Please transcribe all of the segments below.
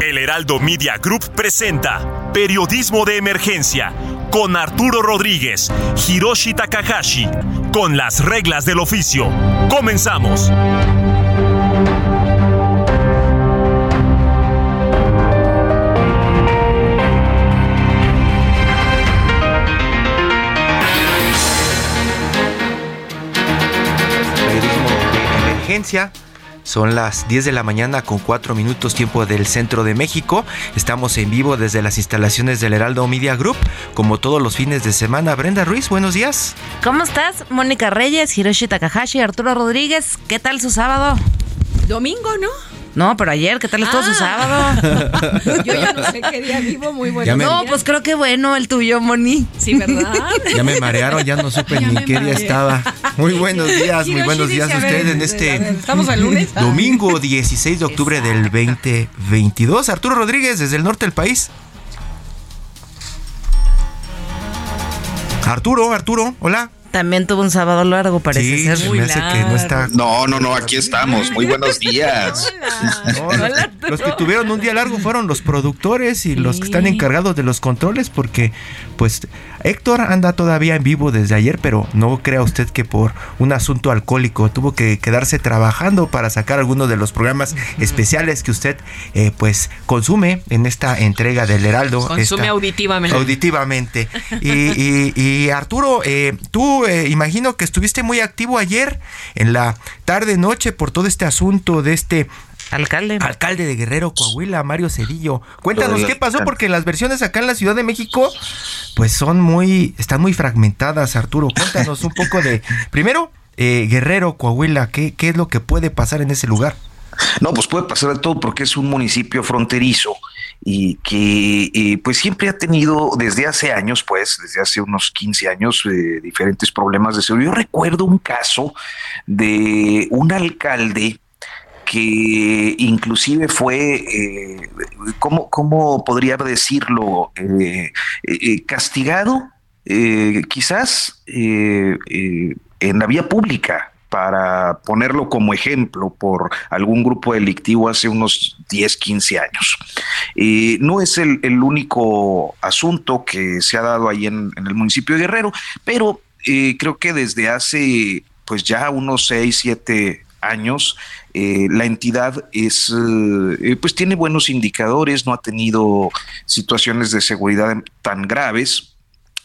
El Heraldo Media Group presenta Periodismo de Emergencia con Arturo Rodríguez, Hiroshi Takahashi, con las reglas del oficio. Comenzamos. periodismo de emergencia. Son las 10 de la mañana con 4 minutos tiempo del centro de México. Estamos en vivo desde las instalaciones del Heraldo Media Group, como todos los fines de semana. Brenda Ruiz, buenos días. ¿Cómo estás? Mónica Reyes, Hiroshi Takahashi, Arturo Rodríguez. ¿Qué tal su sábado? Domingo, ¿no? No, pero ayer, ¿qué tal estuvo su Ah. sábado? Yo ya no sé qué día vivo, muy bueno. Me- No, pues creo que bueno el tuyo, Moni. Sí, ¿verdad? Ya me marearon, ya no supe Ya ni qué día estaba. Muy buenos días, muy buenos días a a ver, usted en ver, este ¿estamos al lunes? domingo 16 de octubre del 2022. Arturo Rodríguez, desde el norte del país. Arturo, Arturo, hola. También tuvo un sábado largo, parece Sí, ser. se me hace que no está No, no, no, aquí estamos. Muy buenos días. No, los, los que tuvieron un día largo fueron los productores y los que están encargados de los controles porque pues Héctor anda todavía en vivo desde ayer, pero no crea usted que por un asunto alcohólico tuvo que quedarse trabajando para sacar algunos de los programas especiales que usted eh, pues consume en esta entrega del Heraldo. Consume esta- auditivamente. Auditivamente. Y, y- y, Arturo, eh, tú eh, imagino que estuviste muy activo ayer en la tarde noche por todo este asunto de este Alcalde. alcalde de Guerrero, Coahuila, Mario Cedillo. Cuéntanos qué pasó porque las versiones acá en la Ciudad de México pues son muy están muy fragmentadas, Arturo. Cuéntanos un poco de primero eh, Guerrero, Coahuila, ¿qué, qué es lo que puede pasar en ese lugar? No, pues puede pasar de todo porque es un municipio fronterizo y que eh, pues siempre ha tenido desde hace años, pues desde hace unos 15 años, eh, diferentes problemas de seguridad. Yo recuerdo un caso de un alcalde que inclusive fue, eh, ¿cómo, cómo podría decirlo? Eh, castigado, quizás en la vía pública para ponerlo como ejemplo por algún grupo delictivo hace unos 10, 15 años. Eh, no es el, el único asunto que se ha dado ahí en, el municipio de Guerrero, pero eh, creo que desde hace pues ya unos 6, 7 años, eh, la entidad es, eh, pues tiene buenos indicadores, no ha tenido situaciones de seguridad tan graves.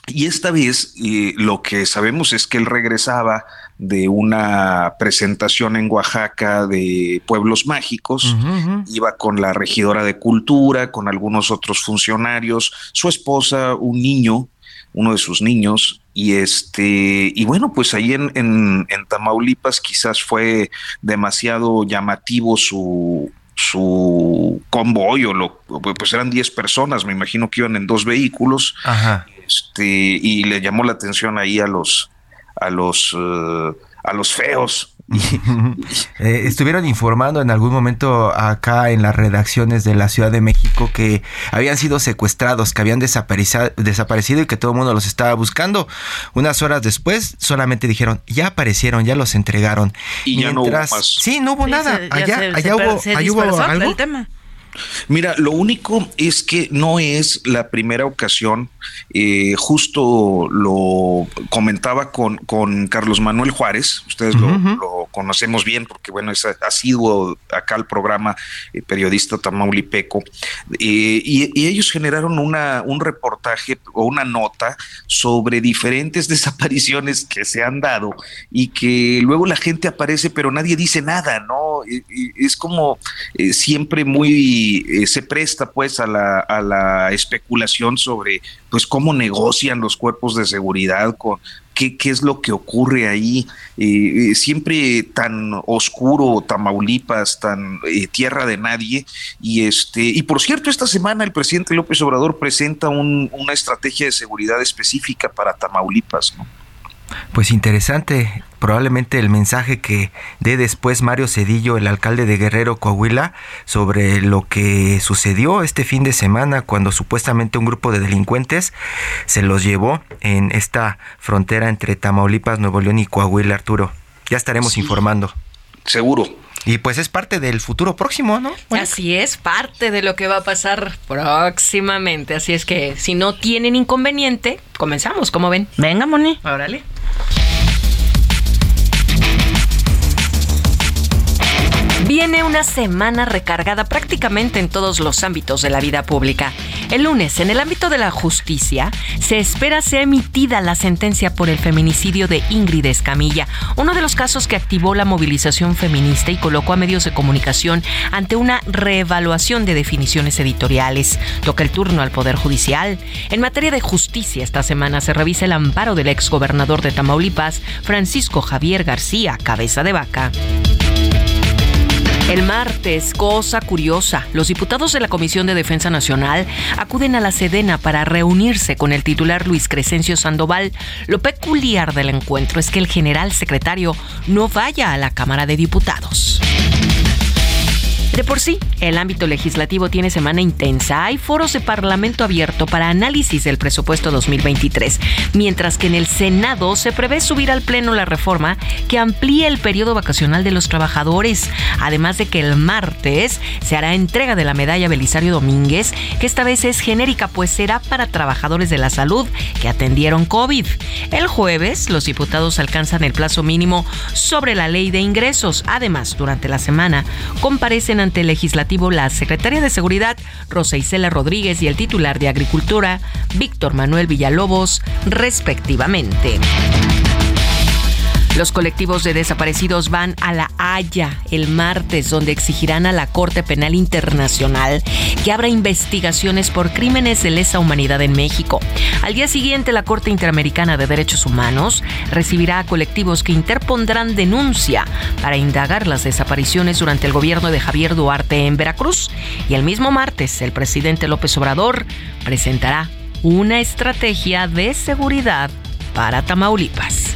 Y esta vez lo que sabemos es que él regresaba de una presentación en Oaxaca de pueblos mágicos, iba con la regidora de cultura, con algunos otros funcionarios, su esposa, un niño, uno de sus niños, y este, y bueno, pues ahí en, en, en Tamaulipas quizás fue demasiado llamativo su su convoy o lo, pues eran 10 personas, me imagino que iban en dos vehículos, Ajá. este, y le llamó la atención ahí a los a los eh, a los feos. Eh, estuvieron informando en algún momento acá en las redacciones de la Ciudad de México que habían sido secuestrados, que habían desaparecido, desaparecido y que todo el mundo los estaba buscando. Unas horas después solamente dijeron, ya aparecieron, ya los entregaron. Y ya no hubo más. Sí, no hubo Sí, nada. se- allá se- allá se per- hubo, se allá hubo algo. el tema. Mira, lo único es que no es la primera ocasión, eh, justo lo comentaba con, con Carlos Manuel Juárez, ustedes lo, conocemos bien porque bueno, es, ha sido acá el programa eh, periodista tamaulipeco, eh, y, y ellos generaron una, un reportaje o una nota sobre diferentes desapariciones que se han dado y que luego la gente aparece pero nadie dice nada, ¿no? Es como eh, siempre muy eh, se presta pues a la, a la especulación sobre pues cómo negocian los cuerpos de seguridad con qué qué, es lo que ocurre ahí. Eh, eh, siempre tan oscuro, Tamaulipas, tan tierra de nadie. Y este, y por cierto, esta semana el presidente López Obrador presenta una estrategia de seguridad específica para Tamaulipas, ¿no? Pues interesante, probablemente el mensaje que dé después Mario Cedillo, el alcalde de Guerrero, Coahuila, sobre lo que sucedió este fin de semana cuando supuestamente un grupo de delincuentes se los llevó en esta frontera entre Tamaulipas, Nuevo León y Coahuila, Arturo. Ya estaremos informando. Seguro. Y pues es parte del futuro próximo, ¿no? Así es, parte de lo que va a pasar próximamente. Así es que si no tienen inconveniente, comenzamos, ¿cómo ven? Venga, Moni. Órale. Viene una semana recargada prácticamente en todos los ámbitos de la vida pública. El lunes, en el ámbito de la justicia, se espera sea emitida la sentencia por el feminicidio de Ingrid Escamilla, uno de los casos que activó la movilización feminista y colocó a medios de comunicación ante una reevaluación de definiciones editoriales. Toca el turno al Poder Judicial. En materia de justicia, esta semana se revisa el amparo del exgobernador de Tamaulipas, Francisco Javier García, cabeza de vaca. El martes, cosa curiosa, los diputados de la Comisión de Defensa Nacional acuden a la Sedena para reunirse con el titular Luis Crescencio Sandoval. Lo peculiar del encuentro es que el general secretario no vaya a la Cámara de Diputados. De por sí, el ámbito legislativo tiene semana intensa. Hay foros de Parlamento abierto para análisis del presupuesto 2023, mientras que en el Senado se prevé subir al Pleno la reforma que amplíe el periodo vacacional de los trabajadores, además de que el martes se hará entrega de la medalla Belisario Domínguez, que esta vez es genérica, pues será para trabajadores de la salud que atendieron COVID. El jueves, los diputados alcanzan el plazo mínimo sobre la ley de ingresos. Además, durante la semana comparecen ante legislativo la secretaria de Seguridad, Rosa Isela Rodríguez, y el titular de Agricultura, Víctor Manuel Villalobos, respectivamente. Los colectivos de desaparecidos van a La Haya el martes, donde exigirán a la Corte Penal Internacional que abra investigaciones por crímenes de lesa humanidad en México. Al día siguiente, la Corte Interamericana de Derechos Humanos recibirá a colectivos que interpondrán denuncia para indagar las desapariciones durante el gobierno de Javier Duarte en Veracruz. Y el mismo martes, el presidente López Obrador presentará una estrategia de seguridad para Tamaulipas.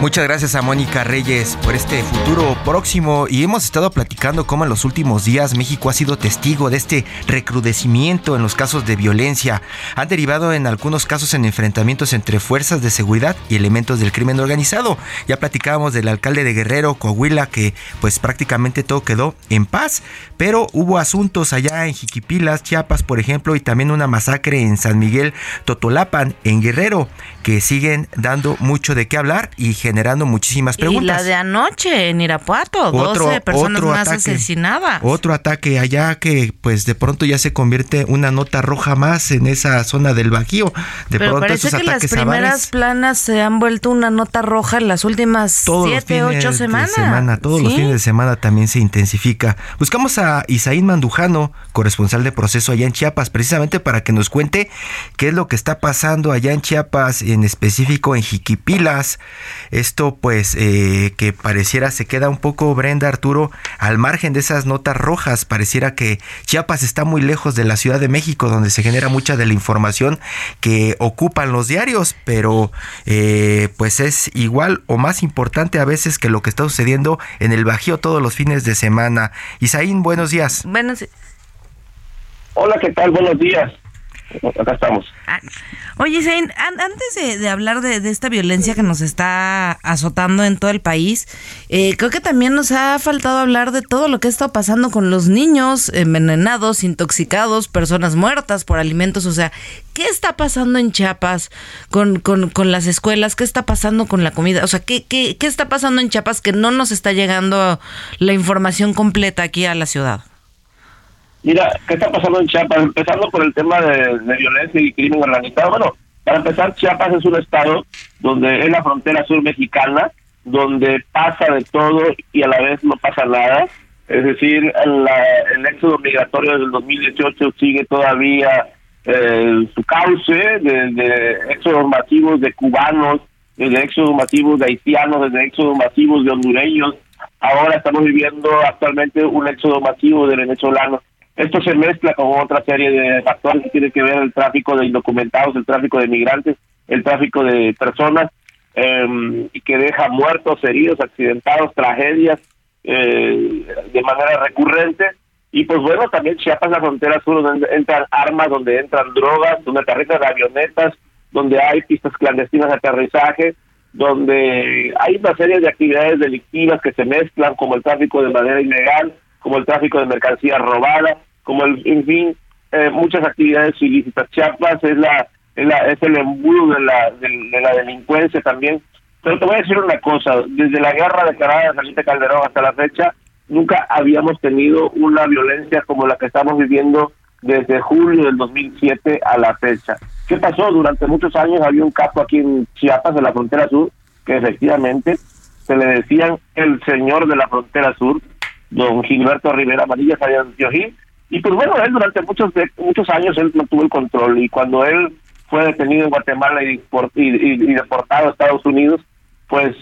Muchas gracias a Mónica Reyes por este futuro próximo y hemos estado platicando cómo en los últimos días México ha sido testigo de este recrudecimiento en los casos de violencia. Han derivado en algunos casos en enfrentamientos entre fuerzas de seguridad y elementos del crimen organizado. Ya platicábamos del alcalde de Guerrero, Coahuila, que pues prácticamente todo quedó en paz, pero hubo asuntos allá en Jiquipilas, Chiapas, por ejemplo, y también una masacre en San Miguel Totolapan, en Guerrero, que siguen dando mucho de qué hablar y generando muchísimas preguntas. Y la de anoche en Irapuato, 12 personas más asesinadas. Otro ataque allá que pues de pronto ya se convierte una nota roja más en esa zona del Bajío. De Pero pronto parece esos que las primeras avales, planas se han vuelto una nota roja en las últimas todos los siete, fines ocho de semanas. semana, todos los Sí. fines de semana también se intensifica. Buscamos a Isaín Mandujano, corresponsal de proceso allá en Chiapas, precisamente para que nos cuente qué es lo que está pasando allá en Chiapas, en específico en Jiquipilas. Esto pues eh, que pareciera se queda un poco, Brenda Arturo, al margen de esas notas rojas. Pareciera que Chiapas está muy lejos de la Ciudad de México, donde se genera mucha de la información que ocupan los diarios, pero eh, pues es igual o más importante a veces que lo que está sucediendo en el Bajío todos los fines de semana. Isaín, buenos días. Bueno, sí. Hola, ¿qué tal? Buenos días. Acá estamos. Ah, Oye, Zain, an- antes de, hablar de, esta violencia que nos está azotando en todo el país, eh, creo que también nos ha faltado hablar de todo lo que estado pasando con los niños envenenados, intoxicados, personas muertas por alimentos. O sea, ¿qué está pasando en Chiapas con, con, con las escuelas? ¿Qué está pasando con la comida? O sea, ¿qué, qué, ¿qué está pasando en Chiapas que no nos está llegando la información completa aquí a la ciudad? Mira, ¿qué está pasando en Chiapas? Empezando por el tema de, violencia y crimen organizado. Bueno, para empezar, Chiapas es un estado donde es la frontera sur mexicana, donde pasa de todo y a la vez no pasa nada. es decir, el éxodo migratorio del 2018 sigue todavía eh, su cauce de, de éxodos masivos de cubanos, de éxodos masivos de haitianos, de éxodos masivos de hondureños. Ahora estamos viviendo actualmente un éxodo masivo de venezolanos. Esto se mezcla con otra serie de factores que tienen que ver el tráfico de indocumentados, el tráfico de migrantes, el tráfico de personas, em, y que deja muertos, heridos, accidentados, tragedias, eh, de manera recurrente. Y pues bueno, también Chiapas, la frontera sur, donde entran armas, donde entran drogas, donde aterrizan avionetas, donde hay pistas clandestinas de aterrizaje, donde hay una serie de actividades delictivas que se mezclan, como el tráfico de manera ilegal, como el tráfico de mercancías robadas, como el, en fin, eh, muchas actividades ilícitas. Chiapas es la, es, la, es el embudo de la, de la delincuencia también pero te voy a decir una cosa, desde la guerra declarada de Felipe Calderón hasta la fecha, nunca habíamos tenido una violencia como la que estamos viviendo desde julio del 2007 a la fecha. ¿Qué pasó? Durante muchos años había un capo aquí en Chiapas, en la frontera sur, que efectivamente se le decían el señor de la frontera sur, don Gilberto Rivera Amarilla Antioquí, y pues bueno, él durante muchos muchos años él tuvo el control y cuando él fue detenido en Guatemala y, y, deportado a Estados Unidos, pues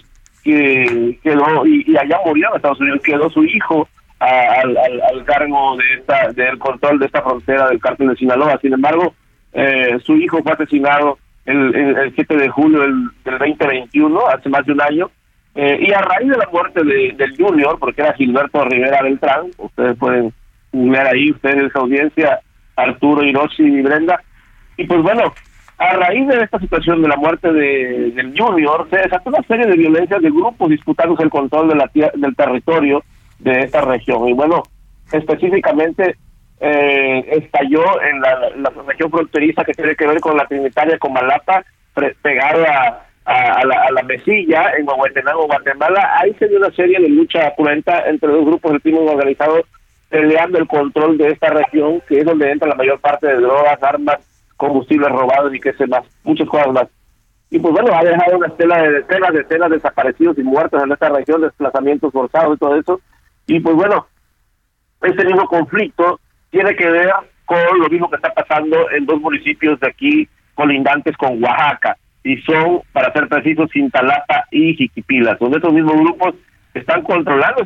quedó, y, allá murió en Estados Unidos, quedó su hijo al, al, cargo de esta del control de esta frontera del cártel de Sinaloa. Sin embargo, eh, su hijo fue asesinado el, el, 7 de julio del, 2021, hace más de un año, eh, y a raíz de la muerte de, del Junior, porque era Gilberto Rivera Beltrán, ustedes pueden ver ahí, ustedes audiencia, Arturo, Hiroshi y Brenda, y pues bueno, a raíz de esta situación de la muerte de, del Junior, se desató una serie de violencias de grupos disputándose el control de la, del territorio de esta región. Y bueno, específicamente eh, estalló en la, región fronteriza que tiene que ver con la Trinitaria Comalapa, pegada a, la, a la Mesilla, en Guatemala, Guatemala. Ahí se dio una serie de lucha cruenta entre dos grupos del crimen organizado peleando el control de esta región, que es donde entra la mayor parte de drogas, armas combustibles robados y qué sé más, muchas cosas más. Y pues bueno, ha dejado una estela de decenas, decenas de desaparecidos y muertos en esta región, desplazamientos forzados y todo eso. Y pues bueno, este mismo conflicto tiene que ver con lo mismo que está pasando en dos municipios de aquí colindantes con Oaxaca, y son, para ser precisos, Cintalapa y Jiquipilas, donde estos mismos grupos están controlando,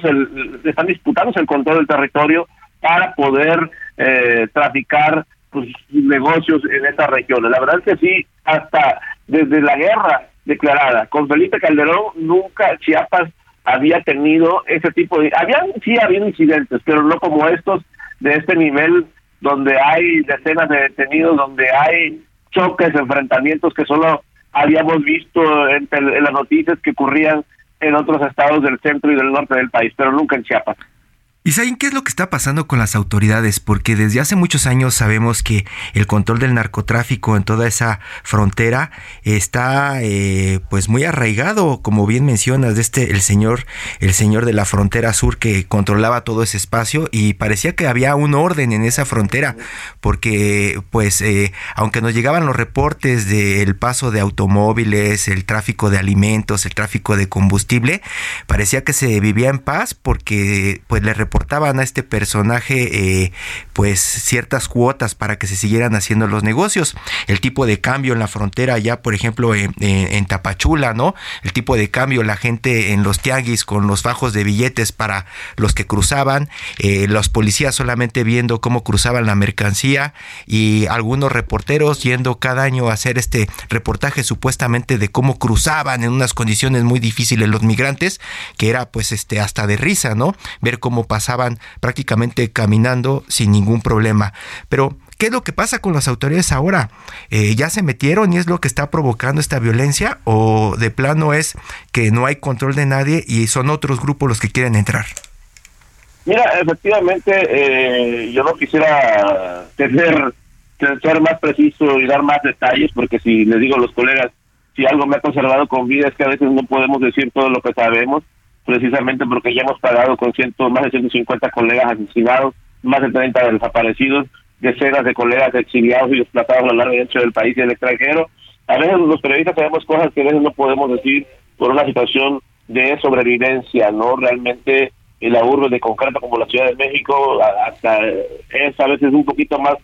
están disputándose el control del territorio para poder eh, traficar pues, negocios en esas regiones. La verdad es que sí, hasta desde la guerra declarada con Felipe Calderón, nunca Chiapas había tenido ese tipo de... Habían, sí, había incidentes, pero no como estos de este nivel donde hay decenas de detenidos, donde hay choques, enfrentamientos que solo habíamos visto en, en las noticias que ocurrían en otros estados del centro y del norte del país, pero nunca en Chiapas. ¿Y saben qué es lo que está pasando con las autoridades? Porque desde hace muchos años sabemos que el control del narcotráfico en toda esa frontera está eh, pues muy arraigado, como bien mencionas, de este el señor, el señor de la frontera sur que controlaba todo ese espacio y parecía que había un orden en esa frontera, porque pues eh, aunque nos llegaban los reportes del paso de automóviles, el tráfico de alimentos, el tráfico de combustible, parecía que se vivía en paz porque pues le reportaban a este personaje eh, pues ciertas cuotas para que se siguieran haciendo los negocios. El tipo de cambio en la frontera ya, por ejemplo, en, Tapachula, ¿no? El tipo de cambio, la gente en los tianguis con los fajos de billetes para los que cruzaban, eh, los policías solamente viendo cómo cruzaban la mercancía y algunos reporteros yendo cada año a hacer este reportaje supuestamente de cómo cruzaban en unas condiciones muy difíciles los migrantes, que era pues este hasta de risa, ¿no? Ver cómo pasaban pasaban prácticamente caminando sin ningún problema. Pero, ¿qué es lo que pasa con las autoridades ahora? Eh, ¿Ya se metieron y es lo que está provocando esta violencia? ¿O de plano es que no hay control de nadie y son otros grupos los que quieren entrar? Mira, efectivamente, eh, yo no quisiera tener, ser más preciso y dar más detalles, porque si les digo a los colegas, si algo me ha conservado con vida es que a veces no podemos decir todo lo que sabemos precisamente porque ya hemos pagado con ciento, más de 150 colegas asesinados, más de 30 desaparecidos, decenas de colegas exiliados y desplazados a lo largo y ancho del país y del extranjero. A veces los periodistas sabemos cosas que a veces no podemos decir por una situación de sobrevivencia, ¿no? Realmente en la urbe de concreto como la Ciudad de México, hasta es a veces un poquito más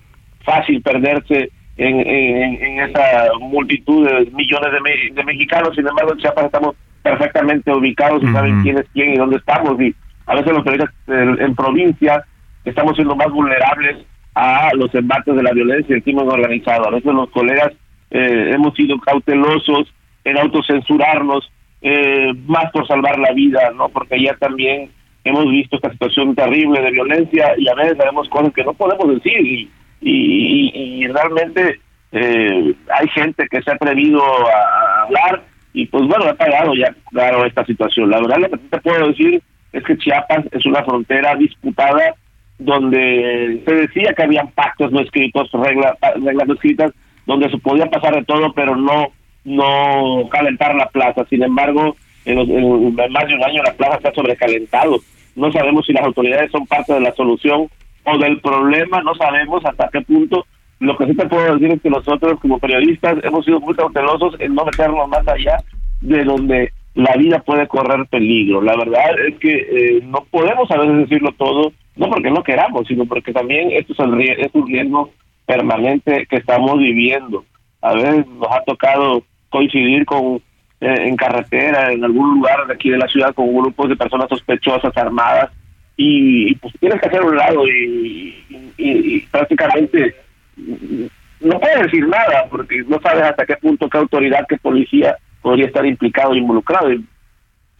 fácil perderse en, en, esa multitud de millones de, mexicanos. Sin embargo, en Chiapas estamos perfectamente ubicados y saben quién es quién y dónde estamos. Y a veces los periodistas en, provincia estamos siendo más vulnerables a los embates de la violencia y el crimen organizado. A veces los colegas eh, hemos sido cautelosos en autocensurarnos, eh, más por salvar la vida, ¿no? Porque ya también hemos visto esta situación terrible de violencia y a veces sabemos cosas que no podemos decir y, y, realmente eh, hay gente que se ha atrevido a, hablar y pues bueno, ha pagado ya claro esta situación. La verdad lo que te puedo decir es que Chiapas es una frontera disputada donde se decía que habían pactos no escritos, reglas, reglas no escritas, donde se podía pasar de todo, pero no no calentar la plaza. Sin embargo, en, más de un año la plaza está sobrecalentado. No sabemos si las autoridades son parte de la solución o del problema, no sabemos hasta qué punto. Lo que sí te puedo decir es que nosotros como periodistas hemos sido muy cautelosos en no meternos más allá de donde la vida puede correr peligro. La verdad es que eh, no podemos a veces decirlo todo, no porque no queramos, sino porque también esto es, es un riesgo permanente que estamos viviendo. A veces nos ha tocado coincidir con eh, en carretera, en algún lugar de aquí de la ciudad, con grupos de personas sospechosas, armadas, y, pues tienes que hacer un lado y, prácticamente no puedes decir nada, porque no sabes hasta qué punto, qué autoridad, qué policía podría estar implicado e involucrado. Y,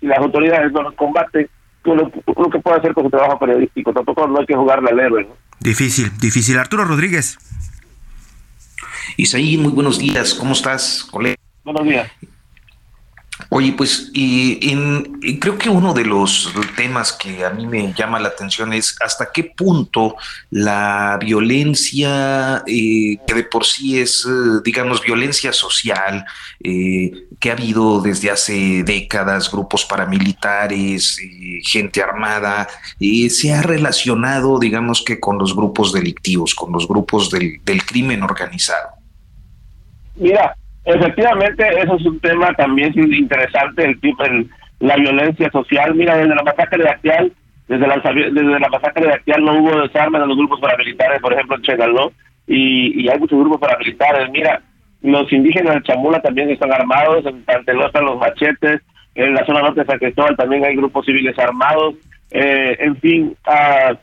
si las autoridades no nos combaten, lo, lo que puede hacer con su trabajo periodístico. Tampoco no hay que jugarle al héroe. Difícil, difícil. Arturo Rodríguez. Isaí, muy buenos días. ¿Cómo estás, colega? Buenos días. Oye, pues y, creo que uno de los temas que a mí me llama la atención es hasta qué punto la violencia, eh, que de por sí es, eh, digamos, violencia social, eh, que ha habido desde hace décadas, grupos paramilitares, gente armada, se ha relacionado, digamos que con los grupos delictivos, con los grupos del, del crimen organizado. Mira, Efectivamente, eso es un tema también interesante, el tipo, la violencia social. Mira, desde la masacre de Actial, desde la, desde la masacre de Actial no hubo desarme de los grupos paramilitares, por ejemplo, en Chenaló, y, y hay muchos grupos paramilitares. Mira, los indígenas de Chamula también están armados, en Panteló están los machetes, en la zona norte de San Cristóbal también hay grupos civiles armados. Eh, en fin, uh,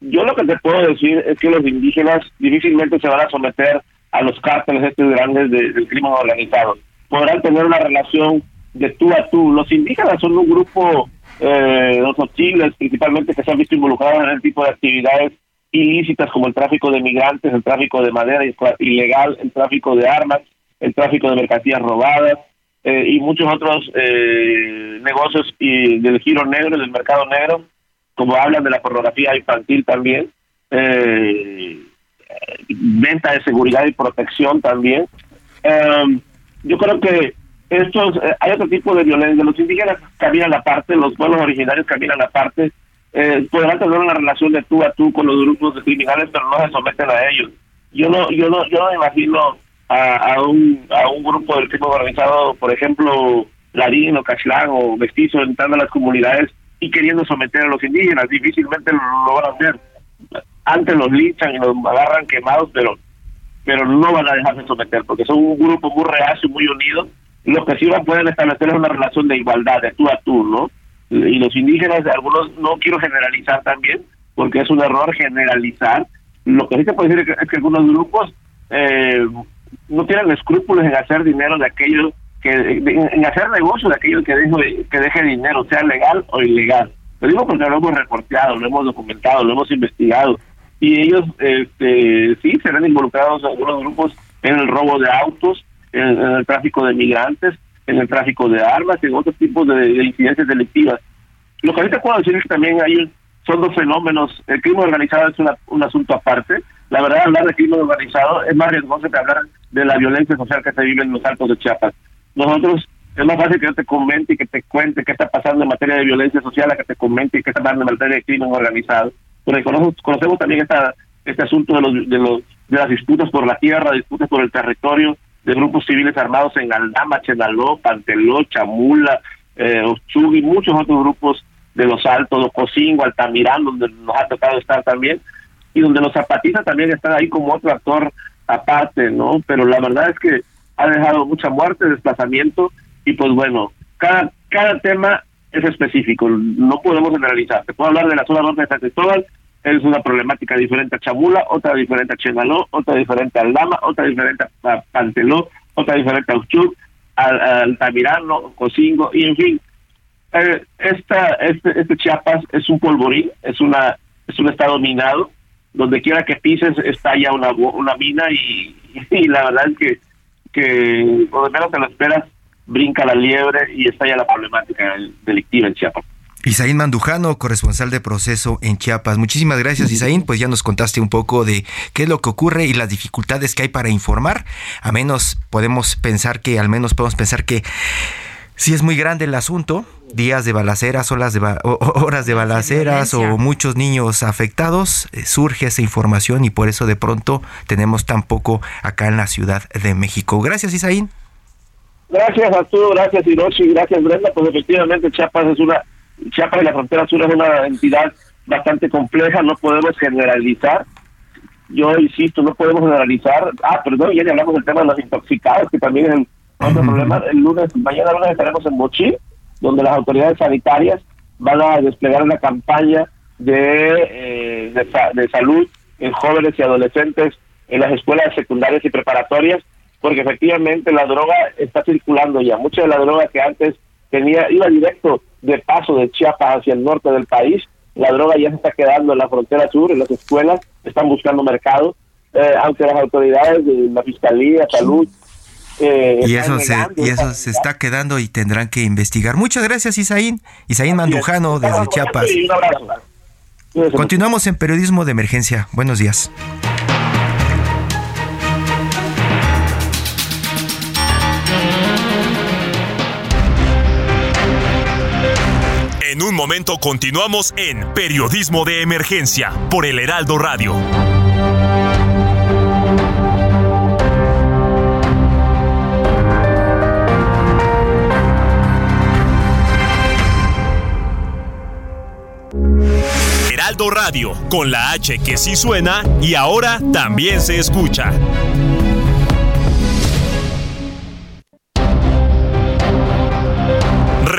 yo lo que te puedo decir es que los indígenas difícilmente se van a someter a los cárteles estos grandes del crimen organizado. Podrán tener una relación de tú a tú. Los indígenas son un grupo, eh, los hostiles principalmente, que se han visto involucrados en el tipo de actividades ilícitas como el tráfico de migrantes, el tráfico de madera ilegal, el tráfico de armas, el tráfico de mercancías robadas eh, y muchos otros eh, negocios y del giro negro, del mercado negro, como hablan de la pornografía infantil también. Eh, venta de seguridad y protección también. Em, yo creo que estos, eh, hay otro tipo de violencia. Los indígenas caminan aparte, los pueblos originarios caminan aparte. Eh, podrán tener una relación de tú a tú con los grupos de criminales, pero no se someten a ellos. Yo no, yo no, yo no imagino a, a, un, a un grupo del tipo organizado, por ejemplo, Larín o Cachlán o Mestizo entrando a las comunidades y queriendo someter a los indígenas. Difícilmente lo van a hacer antes los linchan y los agarran quemados, pero pero no van a dejarse someter, porque son un grupo muy reacio, muy unido. Lo que sí van pueden establecer es una relación de igualdad, de tú a tú, ¿no? Y los indígenas, algunos, no quiero generalizar también, porque es un error generalizar. Lo que sí se puede decir es que, algunos grupos eh, no tienen escrúpulos en hacer dinero de aquellos que, en hacer negocio de aquellos que deje, que deje dinero, sea legal o ilegal. Lo digo porque lo hemos reporteado, lo hemos documentado, lo hemos investigado y ellos este, sí se ven involucrados algunos grupos en el robo de autos, en, el tráfico de migrantes, en el tráfico de armas, en otros tipos de, incidencias delictivas. Lo que ahorita puedo decir es que también hay son dos fenómenos. El crimen organizado es un asunto aparte. La verdad, hablar de crimen organizado es más riesgoso que hablar de la violencia social que se vive en los altos de Chiapas. Nosotros es más fácil que yo te comente y que te cuente qué está pasando en materia de violencia social a que te comente y qué está pasando en materia de crimen organizado conocemos, también esta, este asunto de, los, de, los, de las disputas por la tierra, disputas por el territorio, de grupos civiles armados en Aldama, Chenaló, Panteló, Chamula, eh, y muchos otros grupos de Los Altos, Ocosingo, Altamirán, donde nos ha tocado estar también, y donde los zapatistas también están ahí como otro actor aparte, ¿no? Pero la verdad es que ha dejado mucha muerte, desplazamiento, y pues bueno, cada, cada tema es específico, no podemos generalizar. Te puedo hablar de la zona norte de San Cristóbal, es una problemática diferente a Chamula, otra diferente a Chenaló, otra diferente a Aldama, otra diferente a Panteló, otra diferente a Uchut, al, Altamirano, Cocingo, y en fin, eh, esta, este, este Chiapas es un polvorín, es una es un estado minado, donde quiera que pises está ya una, una mina y, la verdad es que, que por lo menos te lo esperas, brinca la liebre y está ya la problemática delictiva en Chiapas. Isaín Mandujano, corresponsal de proceso en Chiapas. Muchísimas gracias, Isaín. Pues ya nos contaste un poco de qué es lo que ocurre y las dificultades que hay para informar. A menos podemos pensar que, al menos podemos pensar que si es muy grande el asunto, días de balaceras, horas de, horas de balaceras o muchos niños afectados, eh, surge esa información y por eso de pronto tenemos tan poco acá en la Ciudad de México. Gracias, Isaín. Gracias, Arturo, gracias, Hiroshi, gracias, Brenda. Pues efectivamente Chiapas es una, Chiapas y la frontera sur es una entidad bastante compleja, no podemos generalizar. Yo insisto, no podemos generalizar. Ah, perdón, ya hablamos del tema de los intoxicados, que también es el otro problema, el lunes, mañana lunes estaremos en Mochil, donde las autoridades sanitarias van a desplegar una campaña de, eh, de, salud en jóvenes y adolescentes en las escuelas secundarias y preparatorias, porque efectivamente la droga está circulando ya. Mucha de la droga que antes tenía iba directo de paso de Chiapas hacia el norte del país, la droga ya se está quedando en la frontera sur, en las escuelas, están buscando mercado, eh, aunque las autoridades de la Fiscalía, Salud, eh, y eso, se, y eso se está quedando y tendrán que investigar. Muchas gracias, Isaín. Isaín Mandujano, desde Chiapas. Continuamos en Periodismo de Emergencia. Buenos días. En un momento continuamos en Periodismo de Emergencia por el Heraldo Radio. Heraldo Radio, con la H que sí suena y ahora también se escucha.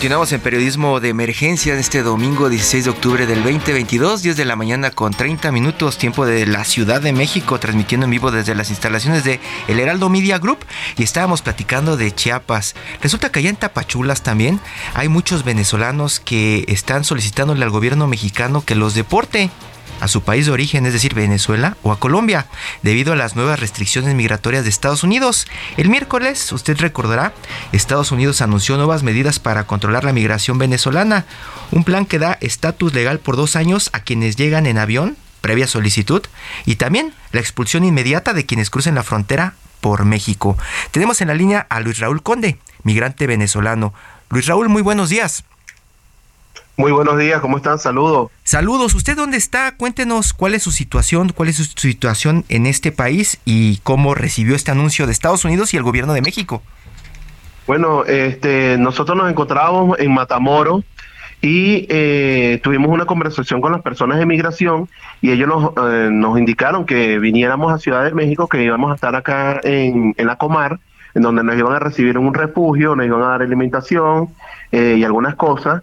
Continuamos en periodismo de emergencia este domingo 16 de octubre del 2022, 10 de la mañana con 30 minutos, tiempo de la Ciudad de México, transmitiendo en vivo desde las instalaciones de El Heraldo Media Group y estábamos platicando de Chiapas. Resulta que allá en Tapachulas también hay muchos venezolanos que están solicitándole al gobierno mexicano que los deporte a su país de origen, es decir, Venezuela o a Colombia, debido a las nuevas restricciones migratorias de Estados Unidos. El miércoles, usted recordará, Estados Unidos anunció nuevas medidas para controlar la migración venezolana, un plan que da estatus legal por dos años a quienes llegan en avión, previa solicitud, y también la expulsión inmediata de quienes crucen la frontera por México. Tenemos en la línea a Luis Raúl Conde, migrante venezolano. Luis Raúl, muy buenos días. Muy buenos días, ¿cómo están? Saludos. Saludos, ¿usted dónde está? Cuéntenos cuál es su situación, cuál es su situación en este país y cómo recibió este anuncio de Estados Unidos y el gobierno de México. Bueno, este, nosotros nos encontrábamos en Matamoro y eh, tuvimos una conversación con las personas de migración y ellos nos, eh, nos indicaron que viniéramos a Ciudad de México, que íbamos a estar acá en, en la Comar, en donde nos iban a recibir en un refugio, nos iban a dar alimentación eh, y algunas cosas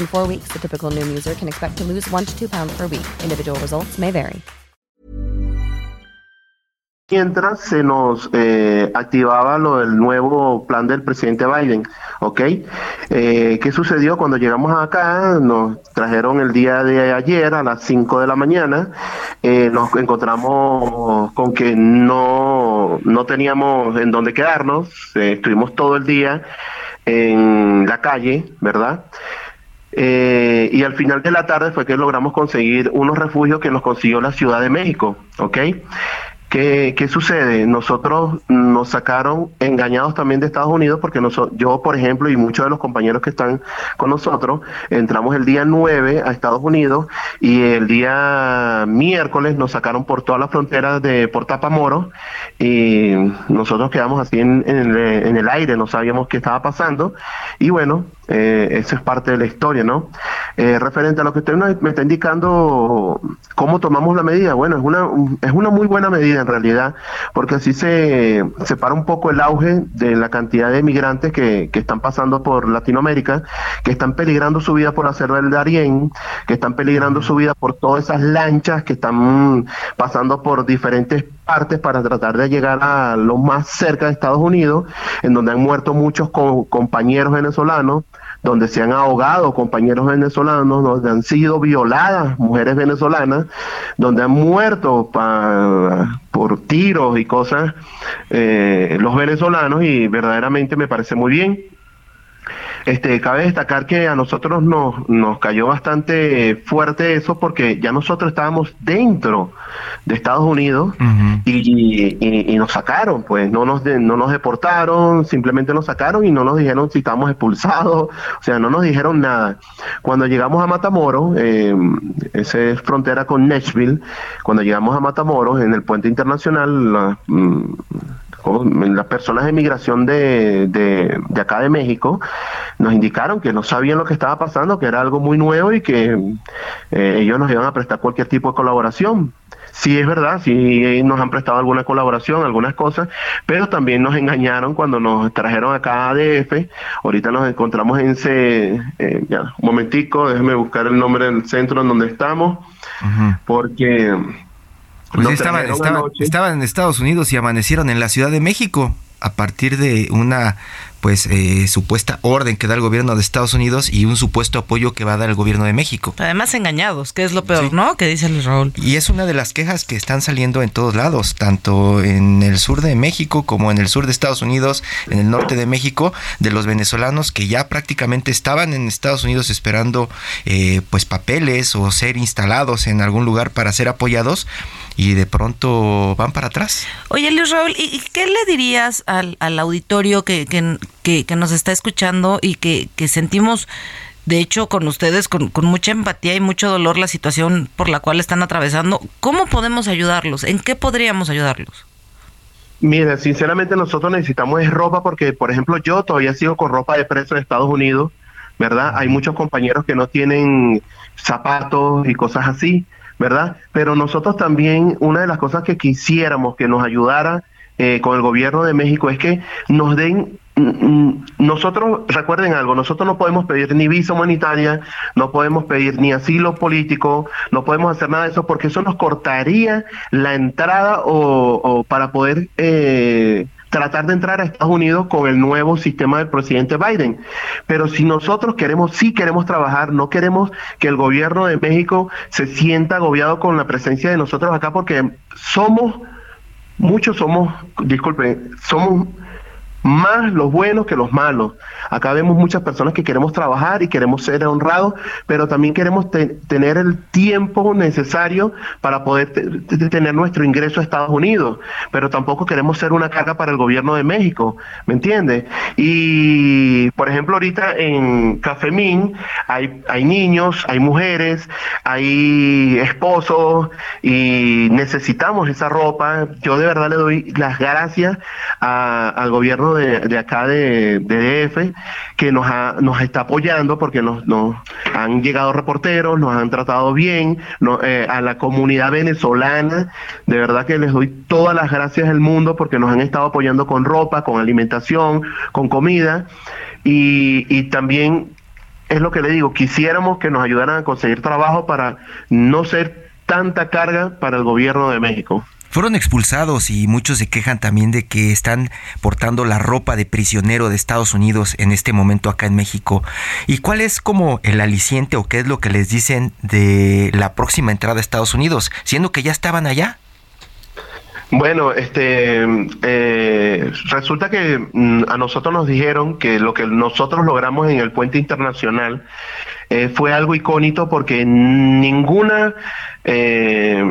In four weeks, the typical Noom user can expect to lose one to two pounds per week. Individual results may vary. mientras se nos eh, activaba lo del nuevo plan del presidente Biden, ¿ok? Eh, ¿Qué sucedió cuando llegamos acá? Nos trajeron el día de ayer a las 5 de la mañana, eh, nos encontramos con que no, no teníamos en dónde quedarnos, estuvimos todo el día en la calle, ¿verdad? Y al final de la tarde fue que logramos conseguir unos refugios que nos consiguió la Ciudad de México, ¿ok? ¿Qué, ¿Qué, sucede? Nosotros nos sacaron engañados también de Estados Unidos porque yo, por ejemplo, y muchos de los compañeros que están con nosotros, entramos el día 9 a Estados Unidos y el día miércoles nos sacaron por todas las fronteras de por Tapamoro y nosotros quedamos así en el aire, no sabíamos qué estaba pasando y bueno, eh, eso es parte de la historia, ¿no? Eh, referente a lo que usted me está indicando, cómo tomamos la medida, bueno, es una, es una muy buena medida en realidad, porque así se separa un poco el auge de la cantidad de migrantes que, que están pasando por Latinoamérica, que están peligrando su vida por la selva del Darién, que están peligrando su vida por todas esas lanchas que están pasando por diferentes partes para tratar de llegar a lo más cerca de Estados Unidos, en donde han muerto muchos compañeros venezolanos, donde se han ahogado compañeros venezolanos, donde han sido violadas mujeres venezolanas, donde han muerto por tiros y cosas eh, los venezolanos y verdaderamente me parece muy bien. Este, cabe destacar que a nosotros nos, nos cayó bastante fuerte eso porque ya nosotros estábamos dentro de Estados Unidos y, nos sacaron, pues no nos, no nos deportaron, simplemente nos sacaron y no nos dijeron si estábamos expulsados, o sea, no nos dijeron nada. Cuando llegamos a Matamoros, eh, esa es frontera con Nashville, cuando llegamos a Matamoros en el puente internacional, mm, las personas de migración de, de, acá de México nos indicaron que no sabían lo que estaba pasando, que era algo muy nuevo y que eh, ellos nos iban a prestar cualquier tipo de colaboración. Sí, es verdad, sí nos han prestado alguna colaboración, algunas cosas, pero también nos engañaron cuando nos trajeron acá a ADF. Ahorita nos encontramos en ese, eh, ya, un momentico, déjeme buscar el nombre del centro en donde estamos, porque pues estaban, estaban, en Estados Unidos y amanecieron en la Ciudad de México a partir de una pues eh, supuesta orden que da el gobierno de Estados Unidos y un supuesto apoyo que va a dar el gobierno de México. Además engañados, que es lo peor, ¿no? Que dice Luis Raúl. Y es una de las quejas que están saliendo en todos lados, tanto en el sur de México como en el sur de Estados Unidos, en el norte de México, de los venezolanos que ya prácticamente estaban en Estados Unidos esperando eh, pues papeles o ser instalados en algún lugar para ser apoyados y de pronto van para atrás. Oye, Luis Raúl, ¿y qué le dirías al, auditorio que, que, que, nos está escuchando y que, sentimos, de hecho, con ustedes, con, mucha empatía y mucho dolor la situación por la cual están atravesando? ¿Cómo podemos ayudarlos? ¿En qué podríamos ayudarlos? Mira, sinceramente nosotros necesitamos ropa porque, por ejemplo, yo todavía sigo con ropa de preso en Estados Unidos, ¿verdad? Hay muchos compañeros que no tienen zapatos y cosas así. ¿verdad? Pero nosotros también, una de las cosas que quisiéramos que nos ayudara eh, con el gobierno de México es que nos den nosotros, recuerden algo, nosotros no podemos pedir ni visa humanitaria, no podemos pedir ni asilo político, no podemos hacer nada de eso porque eso nos cortaría la entrada o, para poder eh, tratar de entrar a Estados Unidos con el nuevo sistema del presidente Biden. Pero si nosotros queremos, sí queremos trabajar, no queremos que el gobierno de México se sienta agobiado con la presencia de nosotros acá porque somos, muchos somos, disculpen, somos más los buenos que los malos. Acá vemos muchas personas que queremos trabajar y queremos ser honrados, pero también queremos tener el tiempo necesario para poder tener nuestro ingreso a Estados Unidos, pero tampoco queremos ser una carga para el gobierno de México, ¿me entiendes? Y, por ejemplo, ahorita en Cafemín hay, hay niños, hay mujeres, hay esposos y necesitamos esa ropa. Yo de verdad le doy las gracias al gobierno de, acá de, DF que nos, nos está apoyando porque nos, nos, han llegado reporteros, nos han tratado bien, eh, a la comunidad venezolana, de verdad que les doy todas las gracias del mundo porque nos han estado apoyando con ropa, con alimentación, con comida y, y también es lo que le digo, quisiéramos que nos ayudaran a conseguir trabajo para no ser tanta carga para el gobierno de México. Fueron expulsados y muchos se quejan también de que están portando la ropa de prisionero de Estados Unidos en este momento acá en México. ¿Y cuál es como el aliciente o qué es lo que les dicen de la próxima entrada a Estados Unidos, siendo que ya estaban allá? Bueno, este eh, resulta que mm, a nosotros nos dijeron que lo que nosotros logramos en el puente internacional eh, fue algo icónico porque ninguna eh,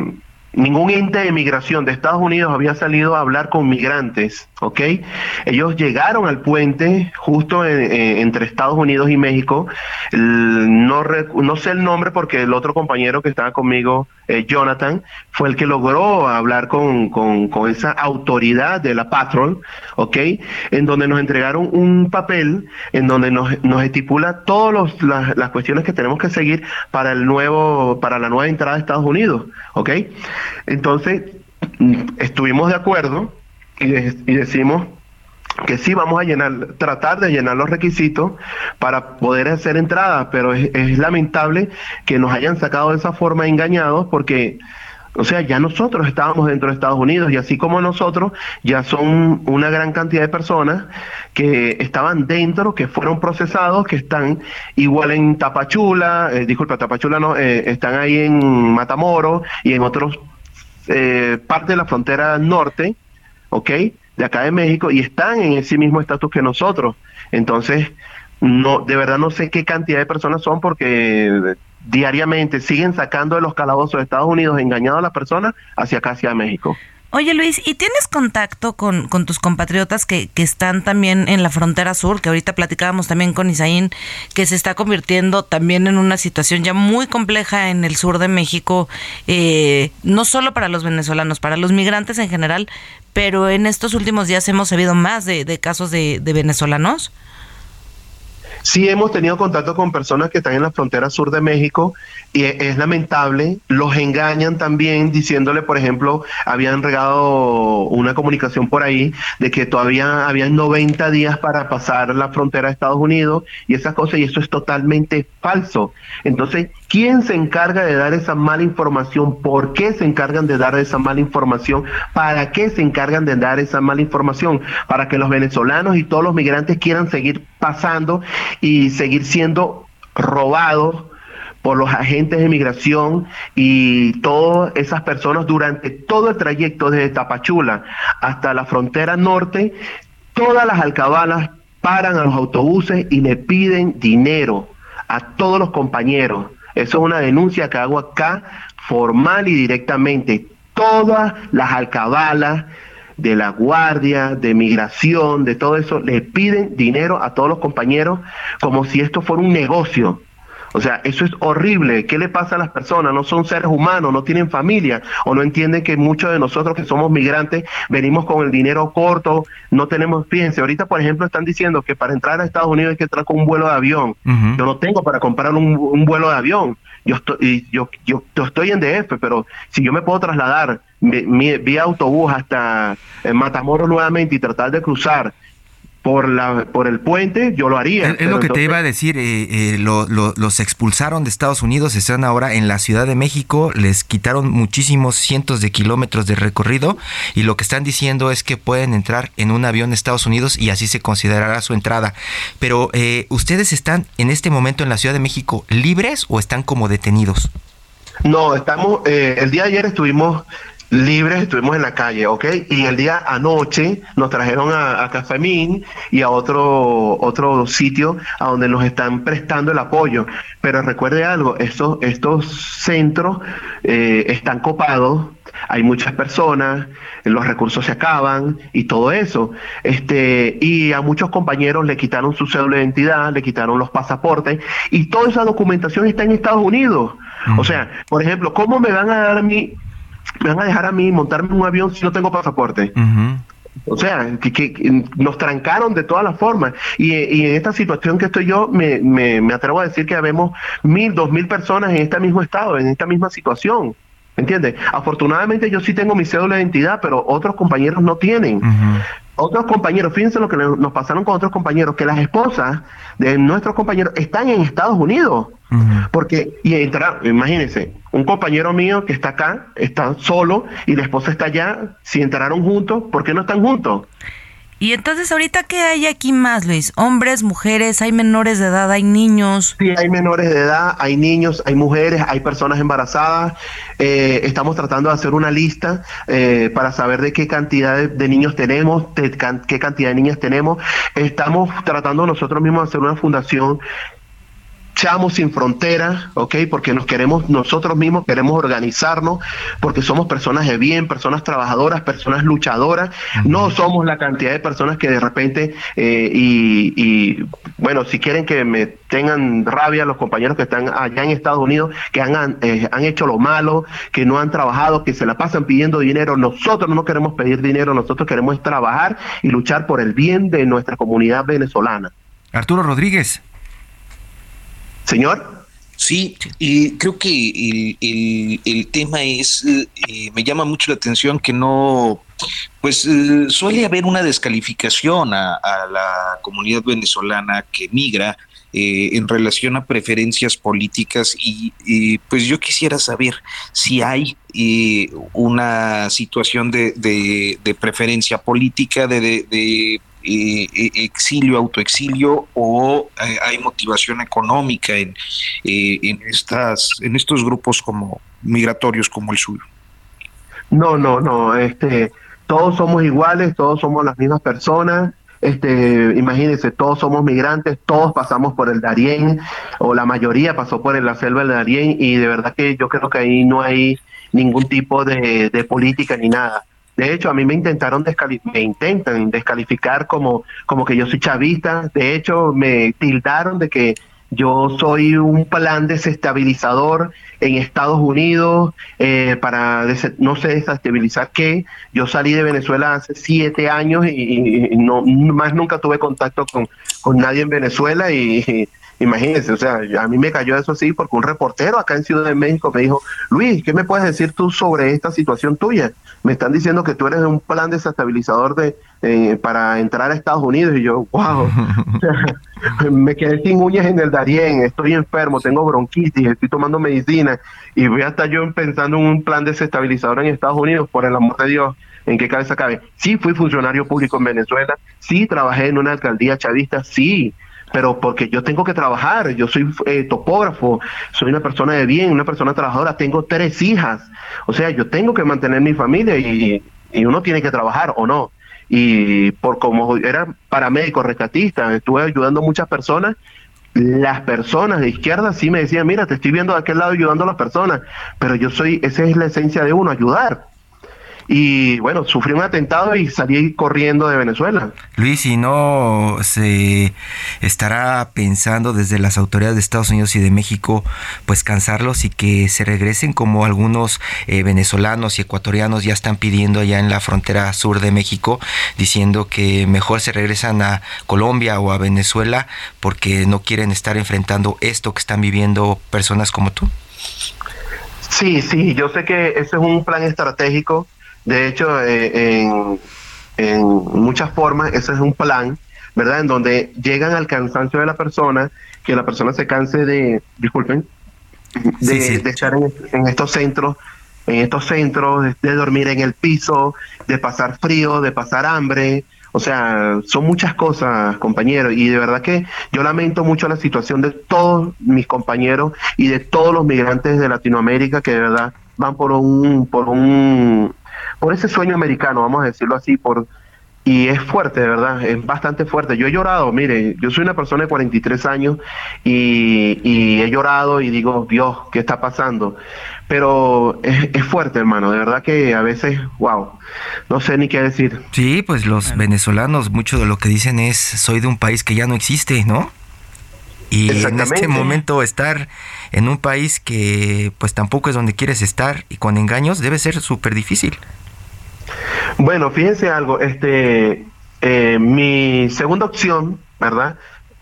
ningún ente de migración de Estados Unidos había salido a hablar con migrantes, ¿ok? Ellos llegaron al puente justo entre Estados Unidos y México. no, no sé el nombre porque el otro compañero que estaba conmigo, eh, Jonathan, fue el que logró hablar con, con, esa autoridad de la Patrol, ¿ok? En donde nos entregaron un papel en donde nos, nos estipula todas las, las cuestiones que tenemos que seguir para el nuevo, para la nueva entrada de Estados Unidos, ¿ok? Entonces, estuvimos de acuerdo y, decimos que sí vamos a llenar, tratar de llenar los requisitos para poder hacer entrada, pero es, lamentable que nos hayan sacado de esa forma engañados porque, o sea, ya nosotros estábamos dentro de Estados Unidos y así como nosotros, ya son una gran cantidad de personas que estaban dentro, que fueron procesados, que están igual en Tapachula, eh, disculpa, Tapachula no, eh, están ahí en Matamoro y en otros eh, parte de la frontera norte, ¿ok? De acá de México y están en ese mismo estatus que nosotros. Entonces, no, de verdad no sé qué cantidad de personas son porque diariamente siguen sacando de los calabozos de Estados Unidos engañando a las personas hacia acá, hacia México. Oye Luis, ¿y tienes contacto con, con tus compatriotas que, que, están también en la frontera sur? Que ahorita platicábamos también con Isaín, que se está convirtiendo también en una situación ya muy compleja en el sur de México, eh, no solo para los venezolanos, para los migrantes en general, pero en estos últimos días hemos sabido más de, de casos de, de venezolanos. Sí hemos tenido contacto con personas que están en la frontera sur de México y e, es lamentable, los engañan también diciéndole, por ejemplo, habían regado una comunicación por ahí de que todavía habían 90 días para pasar la frontera de Estados Unidos y esas cosas y eso es totalmente falso. Entonces, ¿quién se encarga de dar esa mala información? ¿Por qué se encargan de dar esa mala información? ¿Para qué se encargan de dar esa mala información? Para que los venezolanos y todos los migrantes quieran seguir pasando y seguir siendo robados por los agentes de migración y todas esas personas durante todo el trayecto desde Tapachula hasta la frontera norte, todas las alcabalas paran a los autobuses y le piden dinero a todos los compañeros. Eso es una denuncia que hago acá formal y directamente. Todas las alcabalas de la guardia, de migración, de todo eso, le piden dinero a todos los compañeros como si esto fuera un negocio. O sea, eso es horrible. ¿Qué le pasa a las personas? No son seres humanos, no tienen familia o no entienden que muchos de nosotros que somos migrantes venimos con el dinero corto, no tenemos, fíjense, ahorita por ejemplo están diciendo que para entrar a Estados Unidos hay que entrar con un vuelo de avión. Yo no tengo para comprar un, vuelo de avión. Yo estoy, yo, yo, estoy en DF, pero si yo me puedo trasladar vía autobús hasta eh, Matamoros nuevamente y tratar de cruzar por la por el puente, yo lo haría. Es, lo que te iba a decir, eh, eh, los expulsaron de Estados Unidos, están ahora en la Ciudad de México, les quitaron muchísimos cientos de kilómetros de recorrido y lo que están diciendo es que pueden entrar en un avión de Estados Unidos y así se considerará su entrada. Pero eh, ustedes están en este momento en la Ciudad de México libres o están como detenidos? No, estamos, el día de ayer estuvimos libres, estuvimos en la calle, ¿ok? Y el día anoche nos trajeron a, a Cafemín y a otro, otro sitio a donde nos están prestando el apoyo. Pero recuerde algo, estos, estos centros eh, están copados, hay muchas personas, los recursos se acaban y todo eso. Este, y a muchos compañeros le quitaron su cédula de identidad, le quitaron los pasaportes y toda esa documentación está en Estados Unidos. O sea, por ejemplo, ¿cómo me van a dar a mí me van a dejar a mí montarme en un avión si no tengo pasaporte. O sea, que, nos trancaron de todas las formas. Y, en esta situación que estoy yo, me, me, atrevo a decir que habemos mil, dos mil personas en este mismo estado, en esta misma situación. ¿Entiendes? Afortunadamente yo sí tengo mi cédula de identidad, pero otros compañeros no tienen. otros compañeros, fíjense lo que nos pasaron con otros compañeros, que las esposas de nuestros compañeros están en Estados Unidos. Porque, y entrar, imagínense, un compañero mío que está acá, está solo, y la esposa está allá, si entraron juntos, ¿por qué no están juntos? Y entonces, ahorita, ¿qué hay aquí más, Luis? Hombres, mujeres, hay menores de edad, hay niños. Sí, hay menores de edad, hay niños, hay mujeres, hay personas embarazadas. Eh, estamos tratando de hacer una lista eh, para saber de qué cantidad de, niños tenemos, de qué cantidad de niñas tenemos. Estamos tratando nosotros mismos de hacer una fundación Chamos sin fronteras, ¿ok? Porque nos queremos, nosotros mismos queremos organizarnos, porque somos personas de bien, personas trabajadoras, personas luchadoras. No somos la cantidad de personas que de repente, eh, y, bueno, si quieren que me tengan rabia los compañeros que están allá en Estados Unidos, que han, eh, han hecho lo malo, que no han trabajado, que se la pasan pidiendo dinero, nosotros no queremos pedir dinero, nosotros queremos trabajar y luchar por el bien de nuestra comunidad venezolana. Arturo Rodríguez. Señor. Sí, y creo que el, tema es, eh, me llama mucho la atención que no, pues eh, suele haber una descalificación a, la comunidad venezolana que migra eh, en relación a preferencias políticas y, pues yo quisiera saber si hay una situación de, de, preferencia política, de, de eh, eh, exilio, autoexilio o eh, hay motivación económica en, en, estas, en estos grupos como migratorios como el suyo? No, no, no. Este, todos somos iguales, todos somos las mismas personas. Este, imagínense, todos somos migrantes, todos pasamos por el Darién, o la mayoría pasó por la selva del Darién, y de verdad que yo creo que ahí no hay ningún tipo de política ni nada. De hecho, a mí me intentaron me intentan descalificar como, como que yo soy chavista. De hecho, me tildaron de que yo soy un plan desestabilizador en Estados Unidos eh, para, no sé, desestabilizar qué. Yo salí de Venezuela hace siete años y, no más nunca tuve contacto con, con nadie en Venezuela y, Imagínense, o sea, a mí me cayó eso así porque un reportero acá en Ciudad de México me dijo, Luis, ¿qué me puedes decir tú sobre esta situación tuya? Me están diciendo que tú eres un plan desestabilizador de, eh, para entrar a Estados Unidos y yo, wow, me quedé sin uñas en el Darién, estoy enfermo, tengo bronquitis, estoy tomando medicina y voy a estar yo pensando en un plan desestabilizador en Estados Unidos, por el amor de Dios. ¿En qué cabeza cabe? Sí, fui funcionario público en Venezuela, sí, trabajé en una alcaldía chavista, sí, pero porque yo tengo que trabajar, yo soy eh, topógrafo, soy una persona de bien, una persona trabajadora, tengo tres hijas, o sea, yo tengo que mantener mi familia y, uno tiene que trabajar o no. Y por como era paramédico, rescatista, estuve ayudando a muchas personas, las personas de izquierda sí me decían, mira, te estoy viendo de aquel lado ayudando a las personas, pero yo soy, esa es la esencia de uno, ayudar y bueno, sufrí un atentado y salí corriendo de Venezuela. Luis, ¿y no se estará pensando desde las autoridades de Estados Unidos y de México pues cansarlos y que se regresen como algunos eh, venezolanos y ecuatorianos ya están pidiendo allá en la frontera sur de México diciendo que mejor se regresan a Colombia o a Venezuela porque no quieren estar enfrentando esto que están viviendo personas como tú? Sí, sí, yo sé que ese es un plan estratégico de hecho, eh, en, muchas formas, ese es un plan, ¿verdad? En donde llegan al cansancio de la persona, que la persona se canse de, disculpen, de, estar en, estos centros, en estos centros, de, dormir en el piso, de pasar frío, de pasar hambre. O sea, son muchas cosas, compañeros, y de verdad que yo lamento mucho la situación de todos mis compañeros y de todos los migrantes de Latinoamérica que de verdad van por un, por un por ese sueño americano, vamos a decirlo así, por y es fuerte, de verdad, es bastante fuerte. Yo he llorado, mire, yo soy una persona de 43 años y, y he llorado y digo, Dios, ¿qué está pasando? Pero es, fuerte, hermano, de verdad que a veces, wow, no sé ni qué decir. Sí, pues los venezolanos, mucho de lo que dicen es, soy de un país que ya no existe, ¿no? Y en este momento estar en un país que pues tampoco es donde quieres estar y con engaños debe ser súper difícil. Bueno, fíjense algo, este, eh, mi segunda opción, ¿verdad?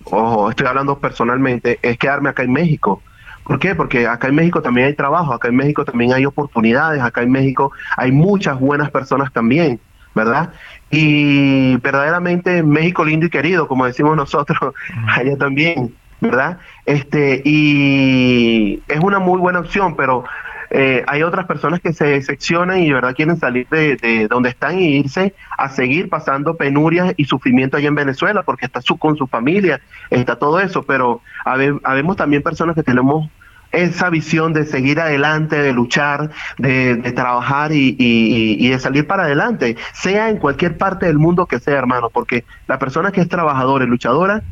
Ojo, estoy hablando personalmente, es quedarme acá en México. ¿Por qué? Porque acá en México también hay trabajo, acá en México también hay oportunidades, acá en México hay muchas buenas personas también. ¿verdad? Y verdaderamente México lindo y querido, como decimos nosotros, allá también, ¿verdad? Este, y es una muy buena opción, pero eh, hay otras personas que se decepcionan y de verdad quieren salir de, donde están y irse a seguir pasando penurias y sufrimiento allá en Venezuela, porque está su, con su familia, está todo eso, pero habemos también personas que tenemos esa visión de seguir adelante, de luchar, de, trabajar y, y, de salir para adelante, sea en cualquier parte del mundo que sea, hermano, porque la persona que es trabajadora y luchadora,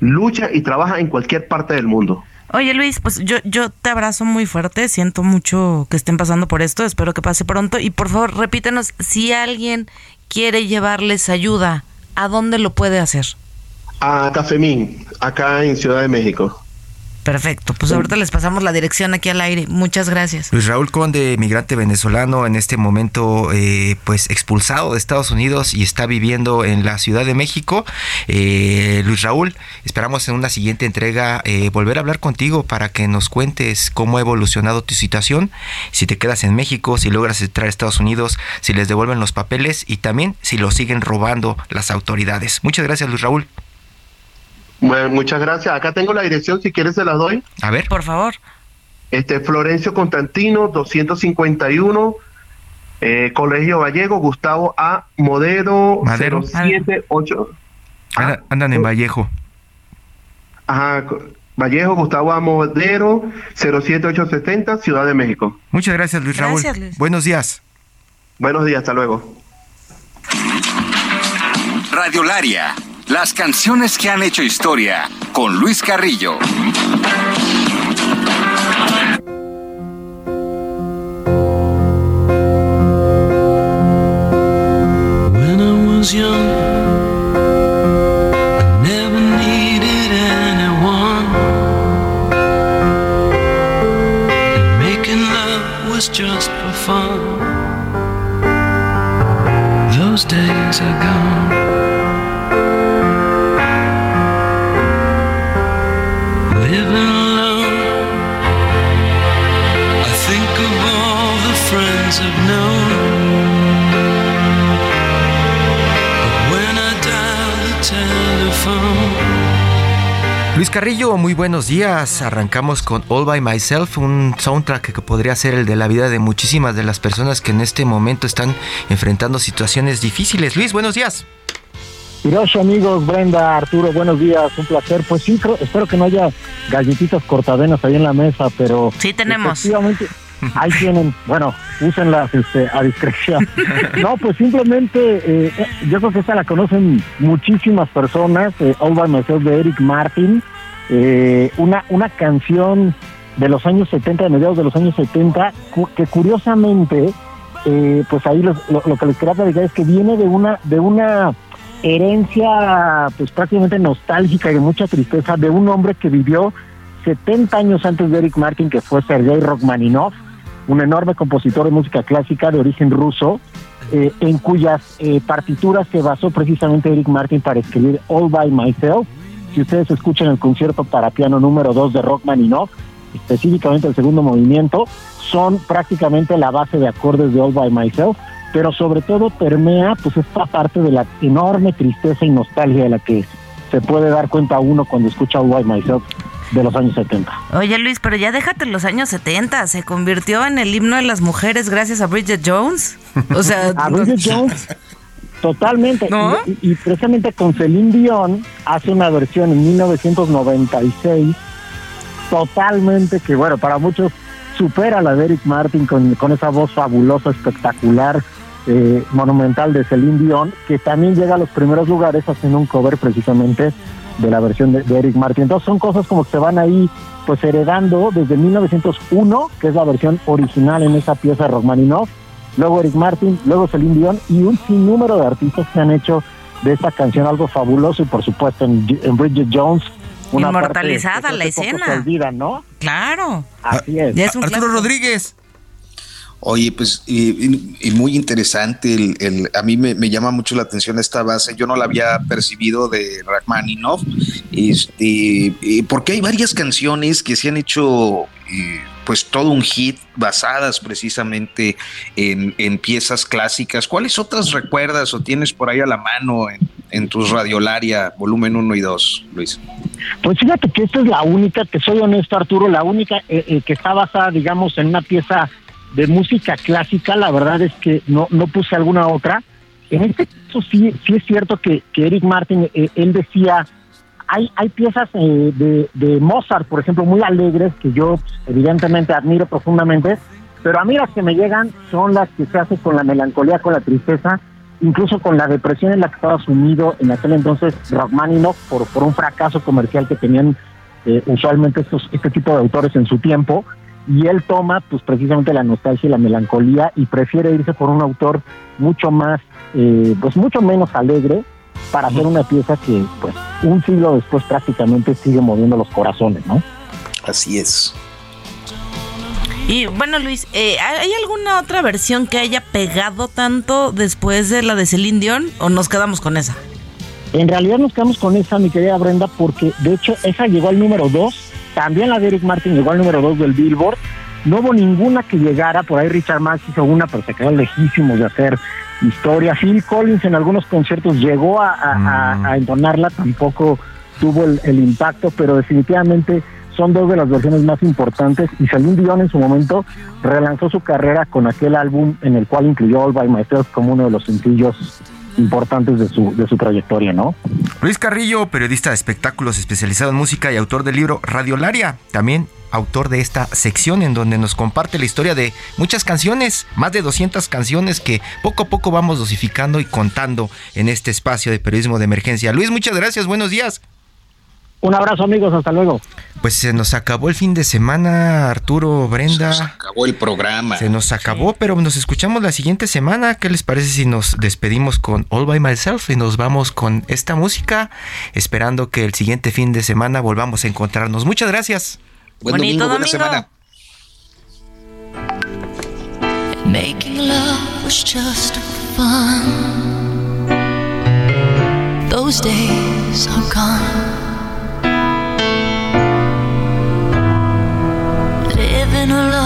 lucha y trabaja en cualquier parte del mundo. Oye Luis, pues yo, yo te abrazo muy fuerte, siento mucho que estén pasando por esto, espero que pase pronto y por favor repítenos si alguien quiere llevarles ayuda, ¿a dónde lo puede hacer? A Cafemín, acá en Ciudad de México. Perfecto, pues ahorita les pasamos la dirección aquí al aire. Muchas gracias. Luis Raúl Conde, migrante venezolano, en este momento eh, pues expulsado de Estados Unidos y está viviendo en la Ciudad de México. Eh, Luis Raúl, esperamos en una siguiente entrega eh, volver a hablar contigo para que nos cuentes cómo ha evolucionado tu situación, si te quedas en México, si logras entrar a Estados Unidos, si les devuelven los papeles y también si lo siguen robando las autoridades. Muchas gracias Luis Raúl. Bueno, muchas gracias. Acá tengo la dirección, si quieres se las doy. A ver. Por favor. Este, Florencio Constantino, 251, eh, Colegio Vallejo, Gustavo A. Modero, Madero. 078. andan en Vallejo. Ajá, Vallejo, Gustavo A. Modero, 07870, Ciudad de México. Muchas gracias, Luis Raúl. Buenos días. Buenos días, hasta luego. Radio Laria las canciones que han hecho historia con Luis Carrillo. Carrillo, muy buenos días. Arrancamos con All by Myself, un soundtrack que podría ser el de la vida de muchísimas de las personas que en este momento están enfrentando situaciones difíciles. Luis, buenos días. Hiroshi, amigos, Brenda, Arturo, buenos días, un placer. Pues sí, espero que no haya galletitas cortadenas ahí en la mesa, pero... Sí tenemos. Efectivamente, ahí tienen, bueno, úsenlas este, a discreción. No, pues simplemente, eh, eh, yo creo que esta la conocen muchísimas personas, eh, All By Myself de Eric Martin, eh, una, una canción de los años 70, de mediados de los años 70, que curiosamente, pues ahí lo, que les quería platicar es que viene de una, de una herencia pues prácticamente nostálgica y de mucha tristeza de un hombre que vivió 70 años antes de Eric Martin, que fue Sergei Rachmaninoff, un enorme compositor de música clásica de origen ruso, eh, en cuyas eh, partituras se basó precisamente Eric Martin para escribir All by Myself. Si ustedes escuchan el concierto para piano número 2 de Rachmaninoff, específicamente el segundo movimiento, son prácticamente la base de acordes de All by Myself, pero sobre todo permea pues esta parte de la enorme tristeza y nostalgia de la que se puede dar cuenta uno cuando escucha All by Myself de los años 70. Oye Luis, pero ya déjate los años 70, se convirtió en el himno de las mujeres gracias a Bridget Jones. O sea, a Bridget Jones. Totalmente. Y, precisamente con Celine Dion hace una versión en 1996 totalmente que, bueno, para muchos supera la de Eric Martin con, con esa voz fabulosa, espectacular, eh, monumental de Celine Dion, que también llega a los primeros lugares haciendo un cover precisamente de la versión de, Eric Martin. Entonces son cosas como que se van ahí pues heredando desde 1901, que es la versión original en esa pieza de Rachmaninoff, luego Eric Martin, luego Celine Dion y un sinnúmero de artistas que han hecho de esta canción algo fabuloso y por supuesto en, Bridget Jones una inmortalizada la escena. Se olvida, ¿no? Claro. Así es. Arturo Rodríguez. Oye, pues y, muy interesante, el, a mí me, llama mucho la atención esta base, yo no la había percibido de Rachmaninoff, este, porque hay varias canciones que se han hecho pues todo un hit basadas precisamente en, en, piezas clásicas. ¿Cuáles otras recuerdas o tienes por ahí a la mano en, en tus Radiolaria volumen 1 y 2, Luis? Pues fíjate que esta es la única, te soy honesto Arturo, la única eh, eh, que está basada, digamos, en una pieza de música clásica, la verdad es que no, no puse alguna otra. En este caso sí, sí es cierto que, que Eric Martin, eh, él decía, hay, hay piezas de, de, Mozart, por ejemplo, muy alegres, que yo pues, evidentemente admiro profundamente, pero a mí las que me llegan son las que se hacen con la melancolía, con la tristeza, incluso con la depresión en la que estaba sumido en aquel entonces Rachmaninoff por, por un fracaso comercial que tenían eh, usualmente estos, este tipo de autores en su tiempo, y él toma pues precisamente la nostalgia y la melancolía y prefiere irse por un autor mucho más, eh, pues mucho menos alegre para hacer una pieza que pues un siglo después prácticamente sigue moviendo los corazones, ¿no? Así es. Y bueno, Luis, eh, ¿hay alguna otra versión que haya pegado tanto después de la de Celine Dion o nos quedamos con esa? En realidad nos quedamos con esa, mi querida Brenda, porque de hecho esa llegó al número 2, también la de Eric Martin llegó al número 2 del Billboard. No hubo ninguna que llegara, por ahí Richard Marx hizo una, pero se quedó lejísimos de hacer historia. Phil Collins en algunos conciertos llegó a, mm. entonarla, tampoco tuvo el impacto, pero definitivamente son dos de las versiones más importantes y Celine Dion en su momento relanzó su carrera con aquel álbum en el cual incluyó All By Myself como uno de los sencillos importantes de su, de su trayectoria, ¿no? Luis Carrillo, periodista de espectáculos especializado en música y autor del libro Radiolaria, también autor de esta sección en donde nos comparte la historia de muchas canciones, más de 200 canciones que poco a poco vamos dosificando y contando en este espacio de periodismo de emergencia. Luis, muchas gracias, buenos días. Un abrazo amigos, hasta luego. Pues se nos acabó el fin de semana, Arturo, Brenda. Se nos acabó el programa. Se nos acabó, pero nos escuchamos la siguiente semana. ¿Qué les parece si nos despedimos con All by Myself y nos vamos con esta música? Esperando que el siguiente fin de semana volvamos a encontrarnos. Muchas gracias. Buen Bonito domingo, buena semana. Making love was just fun. Those days are gone. living alone.